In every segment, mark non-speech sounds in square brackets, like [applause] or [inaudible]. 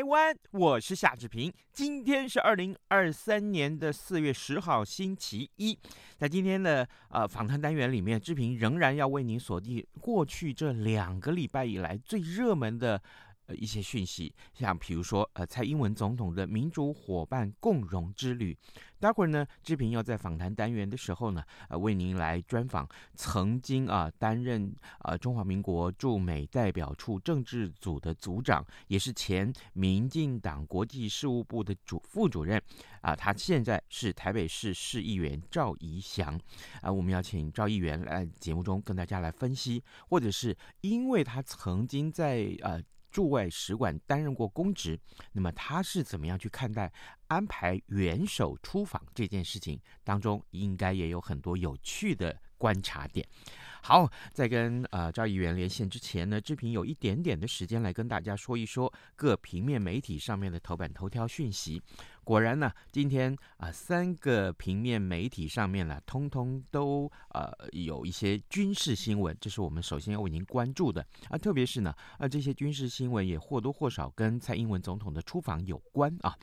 台湾，我是夏志平。今天是二零二三年的四月十号，星期一。在今天的呃访谈单元里面，志平仍然要为您锁定过去这两个礼拜以来最热门的。一些讯息，像比如说，呃，蔡英文总统的民主伙伴共荣之旅。待会儿呢，志平要在访谈单元的时候呢，呃，为您来专访曾经啊担任呃中华民国驻美代表处政治组的组长，也是前民进党国际事务部的主副主任啊，他现在是台北市市议员赵宜祥啊，我们要请赵议员来节目中跟大家来分析，或者是因为他曾经在呃。驻外使馆担任过公职，那么他是怎么样去看待安排元首出访这件事情当中，应该也有很多有趣的观察点。好，在跟呃赵议员连线之前呢，志平有一点点的时间来跟大家说一说各平面媒体上面的头版头条讯息。果然呢，今天啊、三个平面媒体上面呢，通通都呃有一些军事新闻，这是我们首先要为您关注的啊。特别是呢，啊这些军事新闻也或多或少跟蔡英文总统的出访有关啊。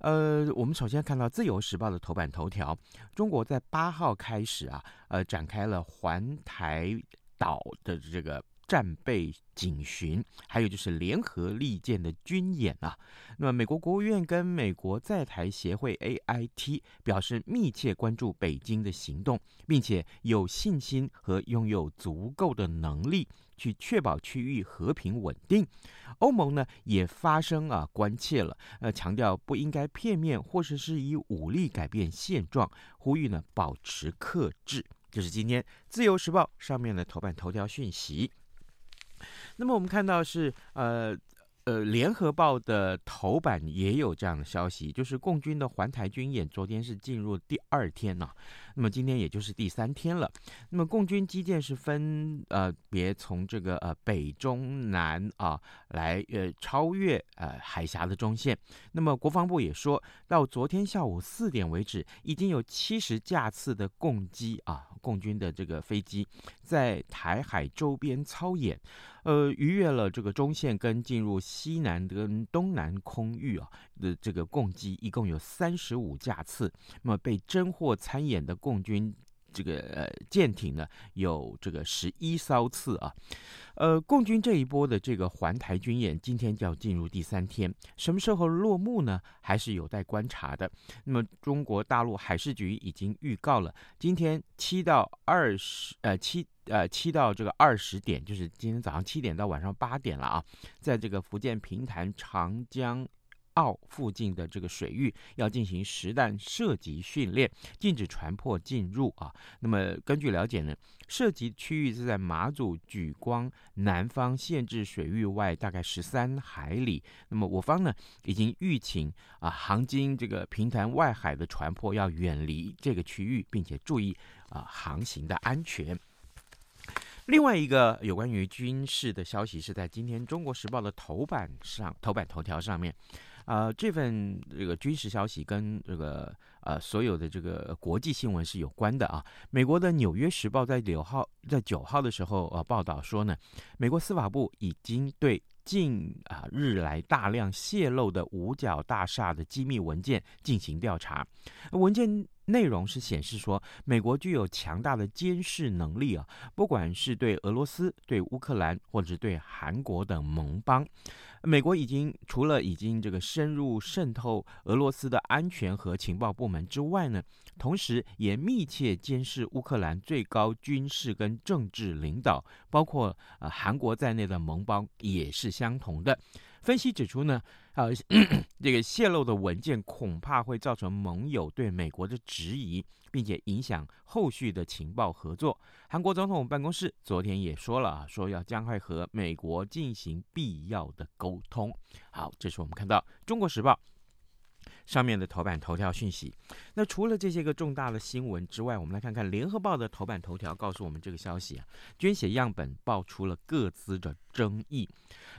呃，我们首先看到《自由时报》的头版头条，中国在八号开始啊，呃，展开了环台岛的这个。战备警巡，还有就是联合利剑的军演啊。那么，美国国务院跟美国在台协会 AIT 表示密切关注北京的行动，并且有信心和拥有足够的能力去确保区域和平稳定。欧盟呢也发声啊，关切了，呃，强调不应该片面或者是以武力改变现状，呼吁呢保持克制。这、是今天《自由时报》上面的头版头条讯息。那么我们看到是呃呃，联合报的头版也有这样的消息，就是共军的环台军演昨天是进入第二天呢，那么今天也就是第三天了。那么共军机建是分呃别从这个呃北中南啊来呃超越呃海峡的中线。那么国防部也说到昨天下午四点为止，已经有七十架次的共机啊共军的这个飞机在台海周边操演。呃，逾越了这个中线跟进入西南跟东南空域啊的这个共机，一共有三十五架次。那么被侦获参演的共军这个呃舰艇呢，有这个十一艘次啊。呃，共军这一波的这个环台军演，今天就要进入第三天，什么时候落幕呢？还是有待观察的。那么中国大陆海事局已经预告了，今天七到二十呃七。呃，七到这个二十点，就是今天早上七点到晚上八点了啊，在这个福建平潭长江澳附近的这个水域要进行实弹射击训练，禁止船舶进入啊。那么根据了解呢，射击区域是在马祖莒光南方限制水域外大概十三海里。那么我方呢已经预请啊航经这个平潭外海的船舶要远离这个区域，并且注意啊航行的安全。另外一个有关于军事的消息是在今天《中国时报》的头版上，头版头条上面，呃，这份这个军事消息跟这个呃所有的这个国际新闻是有关的啊。美国的《纽约时报》在九号在九号的时候呃报道说呢，美国司法部已经对近啊日来大量泄露的五角大厦的机密文件进行调查，文件。内容是显示说，美国具有强大的监视能力啊，不管是对俄罗斯、对乌克兰，或者对韩国等盟邦，美国已经除了已经这个深入渗透俄罗斯的安全和情报部门之外呢，同时也密切监视乌克兰最高军事跟政治领导，包括呃韩国在内的盟邦也是相同的。分析指出呢，呃，[clears throat] 这个泄露的文件恐怕会造成盟友对美国的质疑，并且影响后续的情报合作。韩国总统办公室昨天也说了啊，说要将会和美国进行必要的沟通。好，这是我们看到《中国时报》。上面的头版头条讯息，那除了这些个重大的新闻之外，我们来看看联合报的头版头条告诉我们这个消息啊，捐血样本爆出了各自的争议，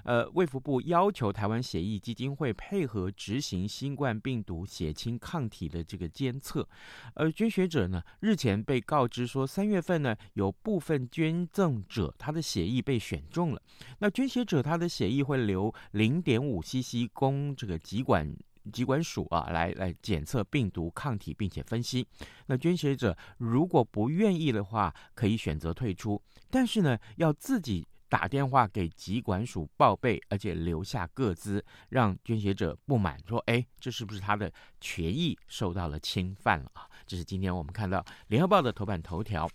呃，卫福部要求台湾血液基金会配合执行新冠病毒血清抗体的这个监测，而捐血者呢日前被告知说三月份呢有部分捐赠者他的血液被选中了，那捐血者他的血液会留零点五 CC 供这个疾管。疾管署啊，来来检测病毒抗体，并且分析。那捐血者如果不愿意的话，可以选择退出，但是呢，要自己打电话给疾管署报备，而且留下个资，让捐血者不满，说：“哎，这是不是他的权益受到了侵犯了啊？”这是今天我们看到联合报的头版头条。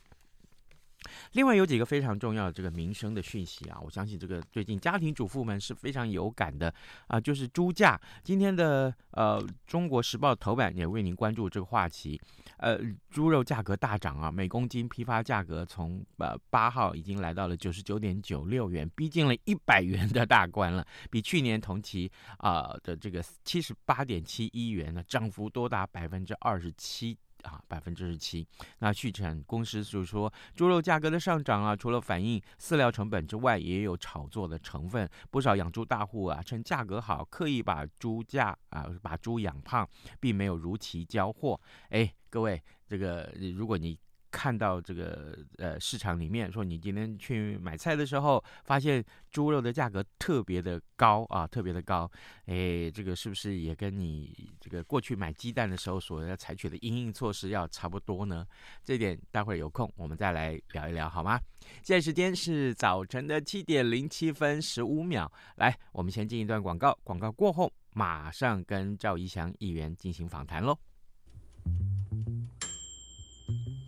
另外有几个非常重要的这个民生的讯息啊，我相信这个最近家庭主妇们是非常有感的啊，就是猪价。今天的呃《中国时报》头版也为您关注这个话题，呃，猪肉价格大涨啊，每公斤批发价格从呃八号已经来到了九十九点九六元，逼近了一百元的大关了，比去年同期啊、的这个七十八点七一元呢，涨幅多达百分之二十七。啊，百分之十七。那畜产公司就说，猪肉价格的上涨啊，除了反映饲料成本之外，也有炒作的成分。不少养猪大户啊，趁价格好，刻意把猪价啊，把猪养胖，并没有如期交货。哎，各位，这个如果你。看到这个呃市场里面说，你今天去买菜的时候，发现猪肉的价格特别的高啊，特别的高，哎，这个是不是也跟你这个过去买鸡蛋的时候所要采取的因应措施要差不多呢？这点待会儿有空我们再来聊一聊好吗？现在时间是早晨的七点零七分十五秒，来，我们先进一段广告，广告过后马上跟赵怡翔议员进行访谈喽。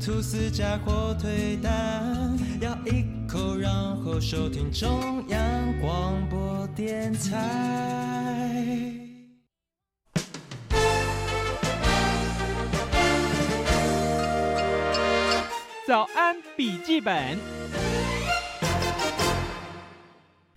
吐司加火腿蛋，咬一口，然后收听中央广播电台。早安，笔记本。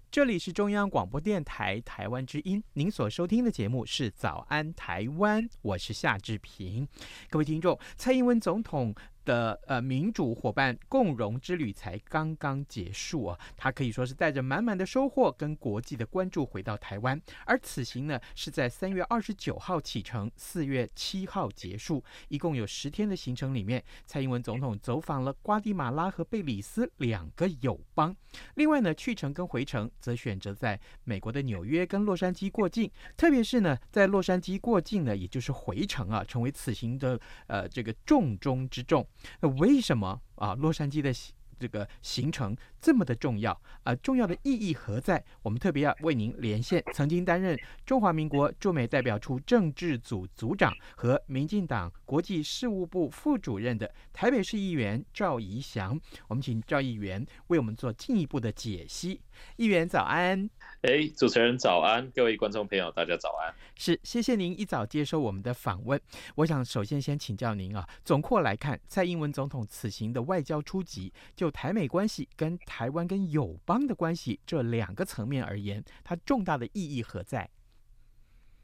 这里是中央广播电台台湾之音，您所收听的节目是《早安台湾》，我是夏志平。各位听众，蔡英文总统。的呃民主伙伴共荣之旅才刚刚结束啊，他可以说是带着满满的收获跟国际的关注回到台湾，而此行呢是在三月二十九号启程，四月七号结束，一共有十天的行程里面，蔡英文总统走访了瓜地马拉和贝里斯两个友邦，另外呢去程跟回程则选择在美国的纽约跟洛杉矶过境，特别是呢在洛杉矶过境呢，也就是回程啊，成为此行的呃这个重中之重。那为什么啊？洛杉矶的这个行程这么的重要啊、呃，重要的意义何在？我们特别要为您连线曾经担任中华民国驻美代表处政治组组长和民进党国际事务部副主任的台北市议员赵怡翔，我们请赵议员为我们做进一步的解析。议员早安。哎，主持人早安，各位观众朋友，大家早安。是，谢谢您一早接受我们的访问。我想首先先请教您啊，总括来看，蔡英文总统此行的外交出击，就台美关系跟台台湾跟友邦的关系这两个层面而言，它重大的意义何在？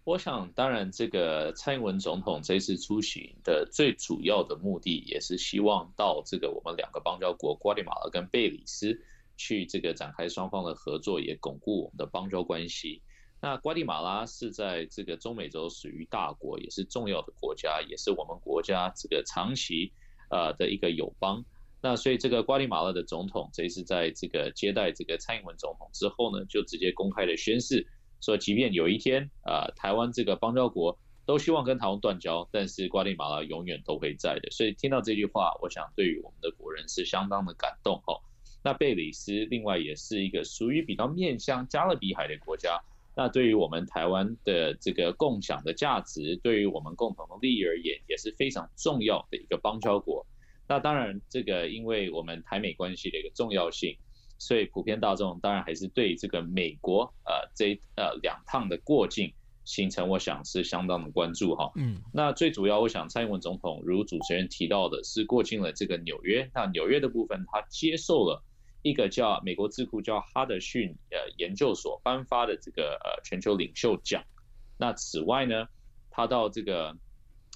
我想，当然，这个蔡英文总统这次出行的最主要的目的，也是希望到这个我们两个邦交国瓜地马拉跟贝里斯。去这个展开双方的合作，也巩固我们的邦交关系。那瓜地马拉是在这个中美洲属于大国，也是重要的国家，也是我们国家这个长期呃的一个友邦。那所以这个瓜地马拉的总统这一次在这个接待这个蔡英文总统之后呢，就直接公开的宣誓说，即便有一天啊、台湾这个邦交国都希望跟台湾断交，但是瓜地马拉永远都会在的。所以听到这句话，我想对于我们的国人是相当的感动哈。那贝里斯另外也是一个属于比较面向加勒比海的国家，那对于我们台湾的这个共享的价值，对于我们共同的利益而言，也是非常重要的一个邦交国。那当然，这个因为我们台美关系的一个重要性，所以普遍大众当然还是对这个美国呃这呃两趟的过境行程，我想是相当的关注哈。嗯，那最主要，我想蔡英文总统如主持人提到的是过境了这个纽约，那纽约的部分他接受了。一个叫美国智库叫哈德逊呃研究所颁发的这个呃全球领袖奖。那此外呢，他到这个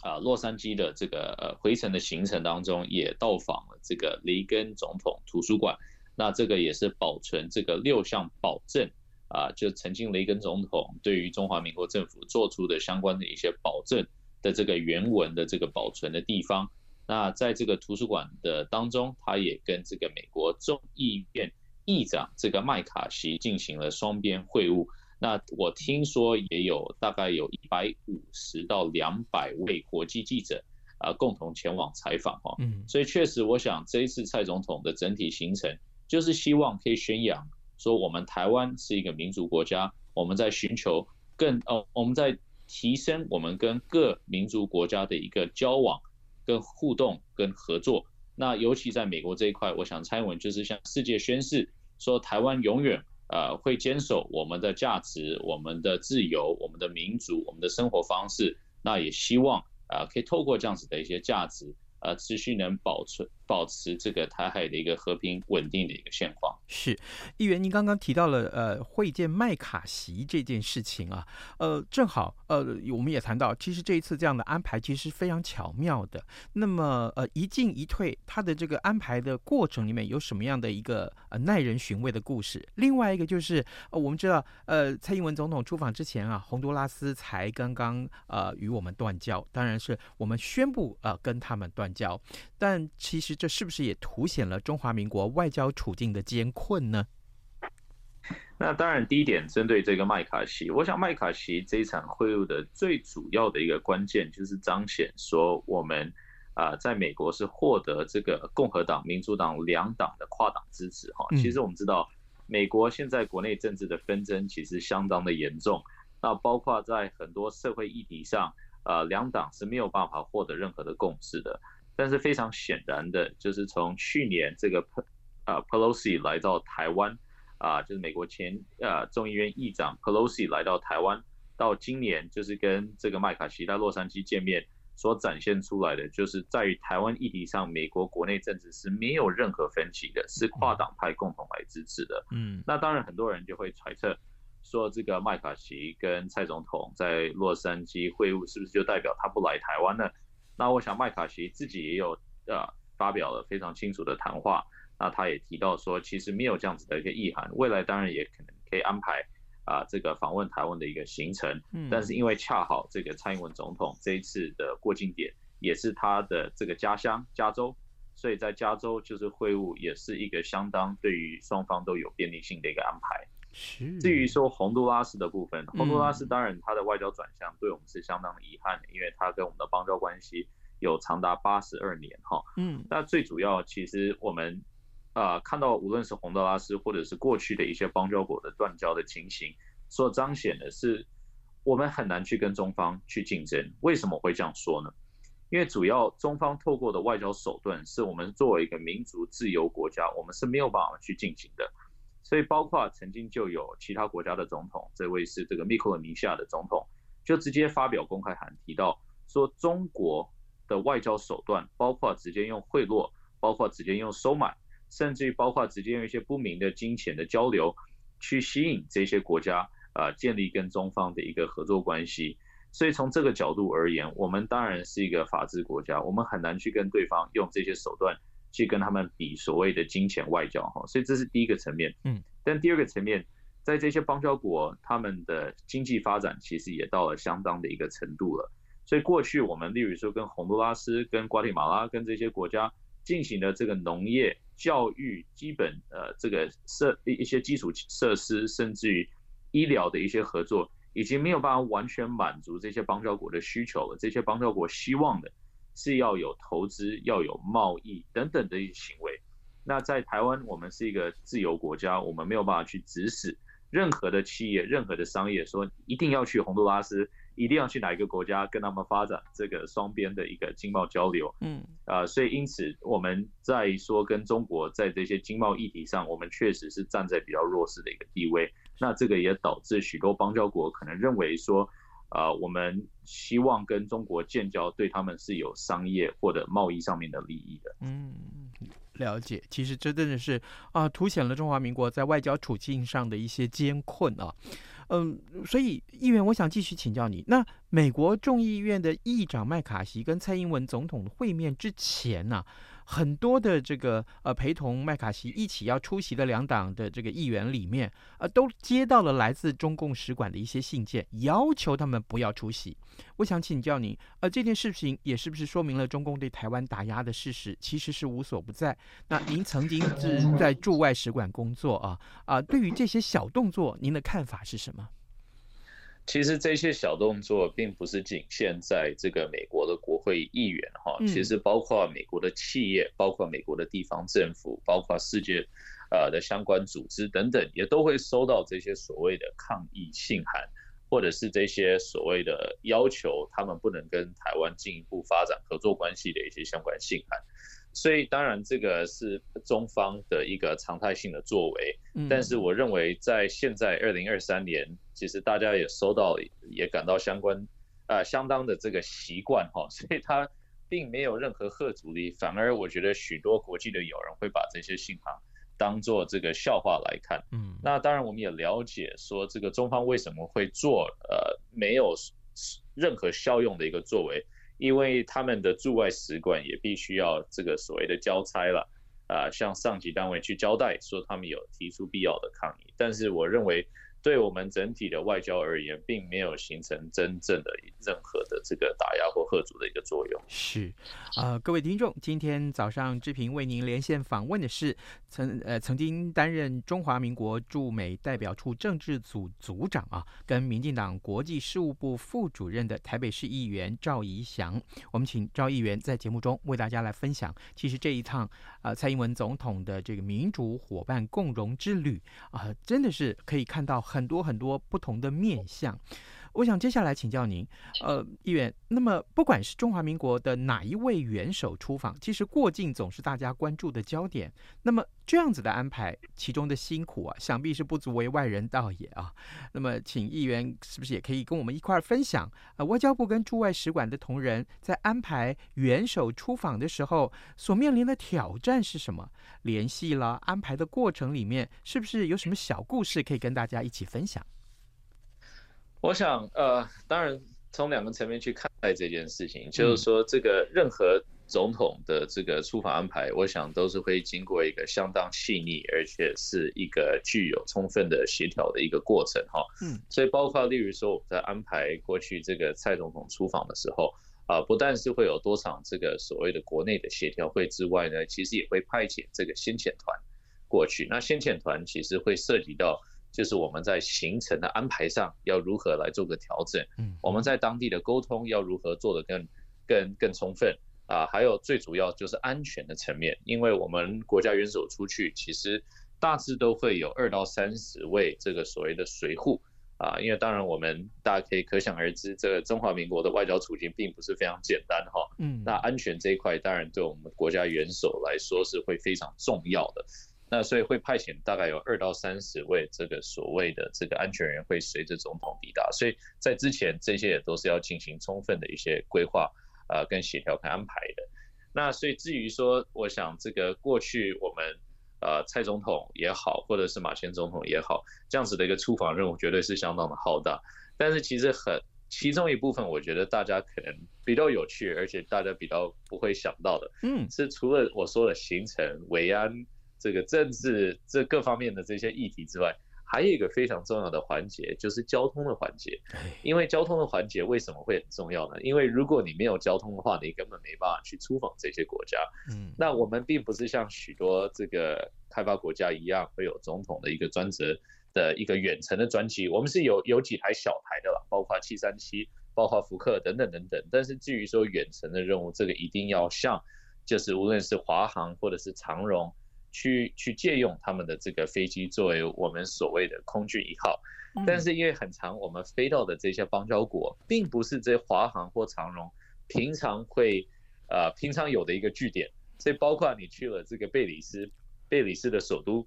啊洛杉矶的这个呃回程的行程当中，也到访了这个雷根总统图书馆。那这个也是保存这个六项保证啊，就曾经雷根总统对于中华民国政府做出的相关的一些保证的这个原文的这个保存的地方。那在这个图书馆的当中，他也跟这个美国众议院议长这个麦卡锡进行了双边会晤。那我听说也有大概有一百五十到两百位国际记者啊共同前往采访哈。嗯，所以确实，我想这一次蔡总统的整体行程就是希望可以宣扬说，我们台湾是一个民主国家，我们在寻求更哦，我们在提升我们跟各民族国家的一个交往。跟互动、跟合作，那尤其在美国这一块，我想蔡英文就是向世界宣示，说台湾永远呃会坚守我们的价值、我们的自由、我们的民族、我们的生活方式，那也希望啊、呃、可以透过这样子的一些价值。呃，持续能保存保持这个台海的一个和平稳定的一个现况。是，议员，您刚刚提到了呃会见麦卡锡这件事情啊，呃，正好呃我们也谈到，其实这一次这样的安排其实非常巧妙的。那么呃一进一退，他的这个安排的过程里面有什么样的一个呃耐人寻味的故事？另外一个就是呃我们知道呃蔡英文总统出访之前啊，洪都拉斯才刚刚呃与我们断交，当然是我们宣布呃跟他们断交。但其实这是不是也凸显了中华民国外交处境的艰困呢？那当然，第一点针对这个麦卡锡，我想麦卡锡这一场会晤的最主要的一个关键，就是彰显说我们啊，在美国是获得这个共和党、民主党两党的跨党支持哈。其实我们知道，美国现在国内政治的纷争其实相当的严重，那包括在很多社会议题上，呃，两党是没有办法获得任何的共识的。但是非常显然的，就是从去年这个啊 Pelosi 来到台湾，啊，就是美国前啊众议院议长 Pelosi 来到台湾，到今年就是跟这个麦卡锡在洛杉矶见面，所展现出来的，就是在于台湾议题上，美国国内政治是没有任何分歧的，是跨党派共同来支持的。嗯，那当然很多人就会揣测，说这个麦卡锡跟蔡总统在洛杉矶会晤，是不是就代表他不来台湾呢？那我想麦卡锡自己也有呃发表了非常清楚的谈话，那他也提到说，其实没有这样子的一个意涵，未来当然也可能可以安排啊这个访问台湾的一个行程，但是因为恰好这个蔡英文总统这一次的过境点也是他的这个家乡加州，所以在加州就是会晤也是一个相当对于双方都有便利性的一个安排。至于说洪都拉斯的部分，洪都拉斯当然它的外交转向对我们是相当的遗憾的，因为它跟我们的邦交关系有长达八十二年哈。嗯，那最主要其实我们啊、呃、看到无论是洪都拉斯或者是过去的一些邦交国的断交的情形，所彰显的是我们很难去跟中方去竞争。为什么会这样说呢？因为主要中方透过的外交手段，是我们作为一个民族自由国家，我们是没有办法去进行的。所以，包括曾经就有其他国家的总统，这位是这个密克罗尼西亚的总统，就直接发表公开函，提到说中国的外交手段，包括直接用贿赂，包括直接用收买，甚至于包括直接用一些不明的金钱的交流，去吸引这些国家啊、建立跟中方的一个合作关系。所以从这个角度而言，我们当然是一个法治国家，我们很难去跟对方用这些手段去跟他们比所谓的金钱外交哈。所以这是第一个层面。嗯，但第二个层面，在这些邦交国，他们的经济发展其实也到了相当的一个程度了。所以过去我们例如说跟洪都拉斯、跟瓜地马拉、跟这些国家进行的这个农业、教育、基本呃这个设一些基础设施，甚至于医疗的一些合作。已经没有办法完全满足这些邦交国的需求了。这些邦交国希望的是要有投资、要有贸易等等的一些行为。那在台湾，我们是一个自由国家，我们没有办法去指使任何的企业、任何的商业说一定要去洪都拉斯，一定要去哪一个国家跟他们发展这个双边的一个经贸交流。嗯，啊，所以因此我们在说跟中国在这些经贸议题上，我们确实是站在比较弱势的一个地位。那这个也导致许多邦交国可能认为说，啊、呃，我们希望跟中国建交，对他们是有商业或者贸易上面的利益的。嗯，了解。其实这真的是啊，凸显了中华民国在外交处境上的一些艰困啊。嗯，所以议员，我想继续请教你，那美国众议院的议长麦卡锡跟蔡英文总统会面之前呢、很多的这个呃陪同麦卡锡一起要出席的两党的这个议员里面，呃，都接到了来自中共使馆的一些信件，要求他们不要出席。我想请教您，呃，这件事情也是不是说明了中共对台湾打压的事实其实是无所不在？那您曾经是 [laughs] 在驻外使馆工作啊啊，对于这些小动作，您的看法是什么？其实这些小动作并不是仅限在这个美国的国会议员哈，其实包括美国的企业，包括美国的地方政府，包括世界呃的相关组织等等，也都会收到这些所谓的抗议信函，或者是这些所谓的要求他们不能跟台湾进一步发展合作关系的一些相关信函。所以当然这个是中方的一个常态性的作为，但是我认为在现在二零二三年，其实大家也收到，也感到相关，呃，相当的这个习惯哈，[laughs] 所以它并没有任何贺阻力，反而我觉得许多国际的友人会把这些信号当做这个笑话来看。嗯，那当然我们也了解说这个中方为什么会做呃没有任何效用的一个作为。因为他们的驻外使馆也必须要这个所谓的交差了，啊，向上级单位去交代说他们有提出必要的抗议，但是我认为。对我们整体的外交而言，并没有形成真正的任何的这个打压或吓阻的一个作用。是，啊、各位听众，今天早上志平为您连线访问的是曾呃曾经担任中华民国驻美代表处政治组组长啊，跟民进党国际事务部副主任的台北市议员赵怡翔。我们请赵议员在节目中为大家来分享，其实这一趟啊、蔡英文总统的这个民主伙伴共荣之旅啊、真的是可以看到。很多很多不同的面相，我想接下来请教您，呃，议员，那么不管是中华民国的哪一位元首出访，其实过境总是大家关注的焦点。那么这样子的安排，其中的辛苦啊，想必是不足为外人道也啊。那么，请议员是不是也可以跟我们一块儿分享，呃，外交部跟驻外使馆的同仁在安排元首出访的时候，所面临的挑战是什么？联系了安排的过程里面，是不是有什么小故事可以跟大家一起分享？我想，呃，当然从两个层面去看待这件事情，就是说，这个任何总统的这个出访安排，我想都是会经过一个相当细腻，而且是一个具有充分的协调的一个过程，哈。嗯。所以，包括例如说，我们在安排过去这个蔡总统出访的时候。啊，不但是会有多场这个所谓的国内的协调会之外呢，其实也会派遣这个先遣团过去。那先遣团其实会涉及到，就是我们在行程的安排上要如何来做个调整。嗯，我们在当地的沟通要如何做得更更更充分啊，还有最主要就是安全的层面，因为我们国家元首出去，其实大致都会有二到三十位这个所谓的随护啊，因为当然我们大家可以可想而知，这个中华民国的外交处境并不是非常简单哈。嗯，那安全这一块当然对我们国家元首来说是会非常重要的，那所以会派遣大概有二到三十位这个所谓的这个安全人会随着总统抵达，所以在之前这些也都是要进行充分的一些规划。呃，跟协调跟安排的，那所以至于说，我想这个过去我们呃蔡总统也好，或者是马前总统也好，这样子的一个出访任务绝对是相当的浩大。但是其实很其中一部分，我觉得大家可能比较有趣，而且大家比较不会想到的，嗯，是除了我说的行程、维安、这个政治这各方面的这些议题之外。还有一个非常重要的环节，就是交通的环节。因为交通的环节为什么会很重要呢？因为如果你没有交通的话，你根本没办法去出访这些国家。嗯，那我们并不是像许多这个开发国家一样，会有总统的一个专责的一个远程的专机。我们是有有几台小台的啦，包括七三七，包括福克等等等等。但是至于说远程的任务，这个一定要像，就是无论是华航或者是长荣。去去借用他们的这个飞机作为我们所谓的空军一号，但是因为很长我们飞到的这些邦交国，并不是这华航或长荣平常会呃平常有的一个据点，所以包括你去了这个贝里斯，贝里斯的首都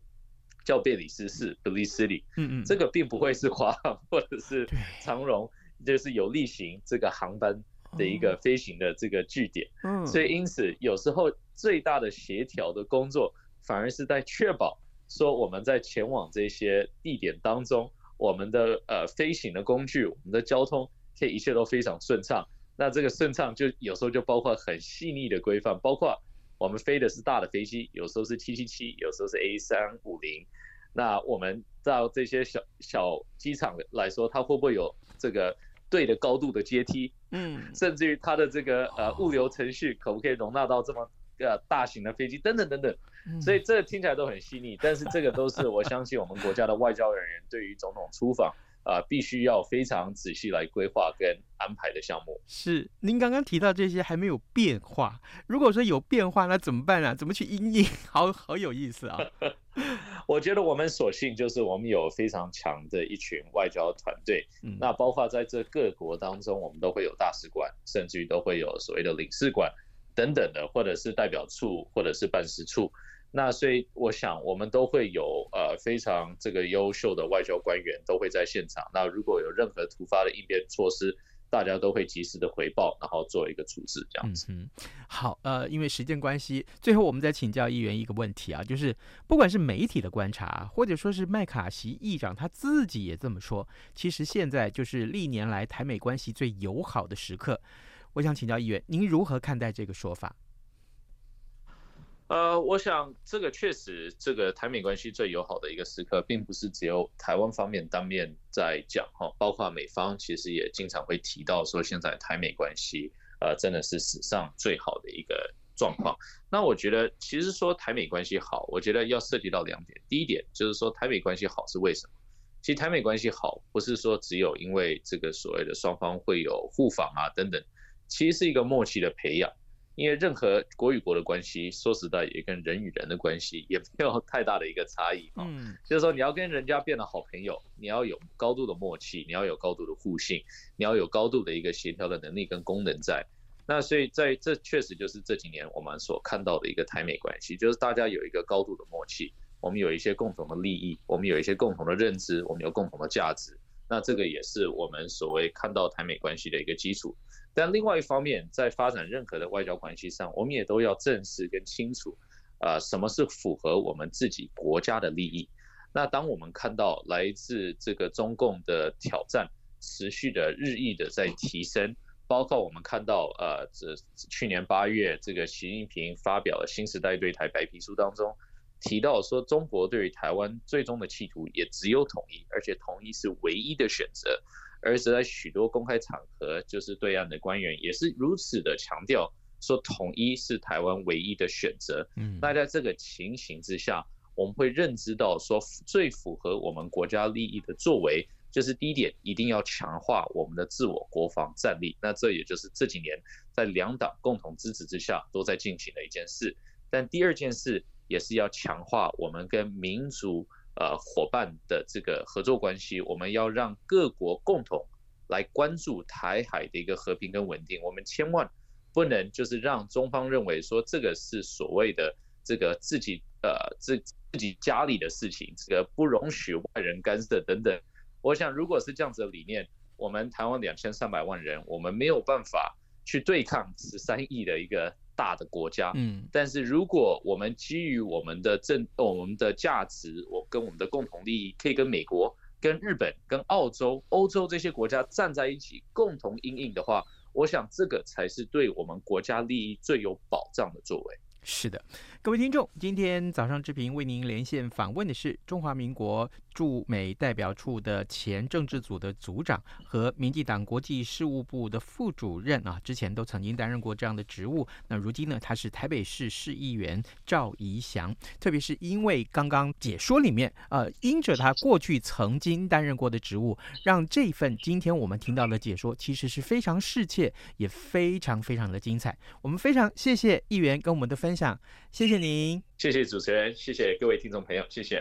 叫贝里斯市 （Belize 嗯嗯，这个并不会是华航或者是长荣，就是有例行这个航班的一个飞行的这个据点，嗯，所以因此有时候最大的协调的工作。反而是在确保说我们在前往这些地点当中，我们的呃飞行的工具，我们的交通可以一切都非常顺畅。那这个顺畅就有时候就包括很细腻的规范，包括我们飞的是大的飞机，有时候是七七七，有时候是 A 三五零。那我们到这些小小机场来说，它会不会有这个对的高度的阶梯？嗯，甚至于它的这个呃物流程序可不可以容纳到这么个大型的飞机？等等等等。所以这个听起来都很细腻，[laughs] 但是这个都是我相信我们国家的外交人员对于总统出访啊，必须要非常仔细来规划跟安排的项目。是，您刚刚提到这些还没有变化，如果说有变化，那怎么办呢？怎么去应应？[laughs] 好好有意思啊！[laughs] 我觉得我们所幸就是我们有非常强的一群外交团队，那包括在这各国当中，我们都会有大使馆，甚至于都会有所谓的领事馆等等的，或者是代表处，或者是办事处。那所以我想，我们都会有呃非常这个优秀的外交官员都会在现场。那如果有任何突发的应变措施，大家都会及时的回报，然后做一个处置，这样子。好，呃，因为时间关系，最后我们再请教议员一个问题啊，就是不管是媒体的观察，或者说是麦卡锡议长他自己也这么说，其实现在就是历年来台美关系最友好的时刻。我想请教议员，您如何看待这个说法？呃，我想这个确实，这个台美关系最友好的一个时刻，并不是只有台湾方面当面在讲哈，包括美方其实也经常会提到说，现在台美关系呃真的是史上最好的一个状况。那我觉得，其实说台美关系好，我觉得要涉及到两点。第一点就是说台美关系好是为什么？其实台美关系好不是说只有因为这个所谓的双方会有互访啊等等，其实是一个默契的培养。因为任何国与国的关系，说实在也跟人与人的关系也没有太大的一个差异哈。嗯，就是说你要跟人家变得好朋友，你要有高度的默契，你要有高度的互信，你要有高度的一个协调的能力跟功能在。那所以在这确实就是这几年我们所看到的一个台美关系，就是大家有一个高度的默契，我们有一些共同的利益，我们有一些共同的认知，我们有共同的价值。那这个也是我们所谓看到台美关系的一个基础。但另外一方面，在发展任何的外交关系上，我们也都要正视跟清楚，啊，什么是符合我们自己国家的利益。那当我们看到来自这个中共的挑战持续的日益的在提升，包括我们看到，呃，这去年八月这个习近平发表了新时代对台白皮书当中，提到说中国对于台湾最终的企图也只有统一，而且统一是唯一的选择。而是在许多公开场合，就是对岸的官员也是如此的强调，说统一是台湾唯一的选择。嗯，那在这个情形之下，我们会认知到说，最符合我们国家利益的作为，就是第一点，一定要强化我们的自我国防战力。那这也就是这几年在两党共同支持之下都在进行的一件事。但第二件事也是要强化我们跟民族呃伙伴的这个合作关系。我们要让各国共同来关注台海的一个和平跟稳定。我们千万不能就是让中方认为说这个是所谓的这个自己呃自自己家里的事情，这个不容许外人干涉等等。我想，如果是这样子的理念，我们台湾两千三百万人，我们没有办法去对抗十三亿的一个大的国家。嗯，但是如果我们基于我们的政、我们的价值，我跟我们的共同利益，可以跟美国、跟日本、跟澳洲、欧洲这些国家站在一起，共同应应的话，我想这个才是对我们国家利益最有保障的作为。是的，各位听众，今天早上之平为您连线访问的是中华民国驻美代表处的前政治组的组长和民进党国际事务部的副主任啊，之前都曾经担任过这样的职务。那如今呢，他是台北市市议员赵怡翔。特别是因为刚刚解说里面，呃，因着他过去曾经担任过的职务，让这份今天我们听到的解说其实是非常适切，也非常非常的精彩。我们非常谢谢议员跟我们的分享。谢谢您，谢谢主持人，谢谢各位听众朋友，谢谢。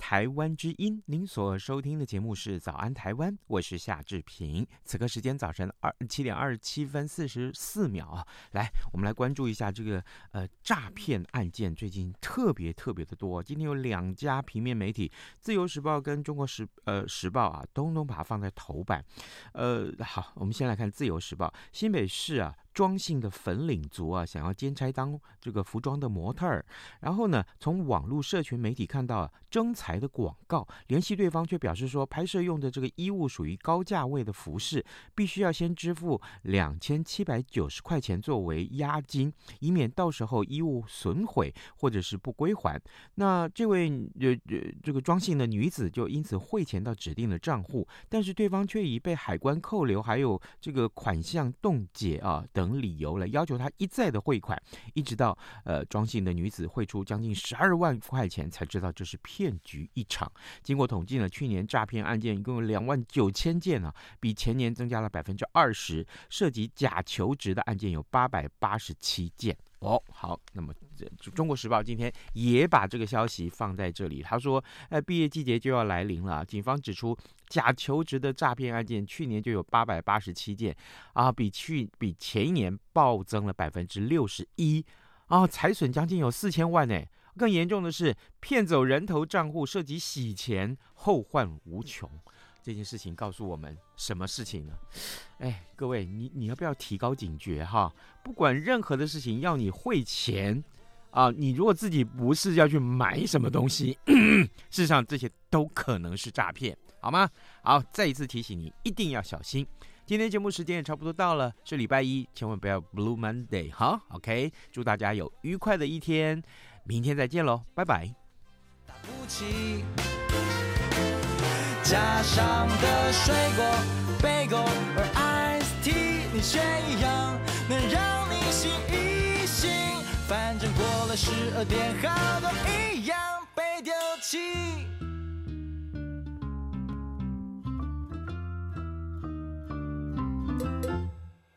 台湾之音，您所收听的节目是《早安台湾》，我是夏志平。此刻时间早晨二七点二十七分四十四秒啊，来，我们来关注一下这个呃诈骗案件，最近特别特别的多。今天有两家平面媒体，《自由时报》跟《中国时呃时报》啊，通通把它放在头版。呃，好，我们先来看《自由时报》，新北市啊。庄姓的粉领族啊，想要兼差当这个服装的模特儿，然后呢，从网络社群媒体看到征才的广告，联系对方却表示说，拍摄用的这个衣物属于高价位的服饰，必须要先支付两千七百九十块钱作为押金，以免到时候衣物损毁或者是不归还。那这位呃呃这个庄姓的女子就因此汇钱到指定的账户，但是对方却已被海关扣留，还有这个款项冻结啊等理由来要求他一再的汇款，一直到呃庄姓的女子汇出将近十二万块钱，才知道这是骗局一场。经过统计呢，去年诈骗案件一共有两万九千件啊，比前年增加了百分之二十。涉及假求职的案件有八百八十七件。哦，好，那么《中国时报》今天也把这个消息放在这里。他说，呃，毕业季节就要来临了，警方指出，假求职的诈骗案件去年就有八百八十七件，啊，比去比前一年暴增了百分之六十一，啊，财损将近有四千万呢。更严重的是，骗走人头账户，涉及洗钱，后患无穷。这件事情告诉我们什么事情呢？哎，各位，你你要不要提高警觉哈？不管任何的事情要你汇钱啊，你如果自己不是要去买什么东西，[clears throat] 事实上这些都可能是诈骗，好吗？好，再一次提醒你，一定要小心。今天节目时间也差不多到了，是礼拜一，千万不要 Blue Monday 哈。OK，祝大家有愉快的一天，明天再见喽，拜拜。加上的水果贝果，而 ice tea 你却一样能让你醒一醒。反正过了十二点，好多一样被丢弃。